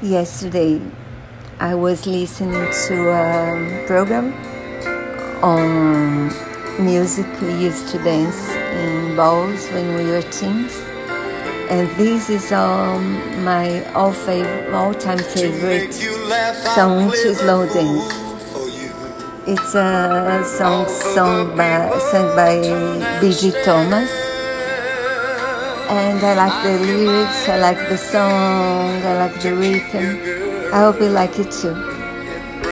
Yesterday, I was listening to a program on music we used to dance in balls when we were teens, and this is um, my all fav- all-time favorite song to slow dance. It's a song sung by sung by B.J. Thomas and I like the lyrics, I like the song, I like the rhythm. I hope you like it too.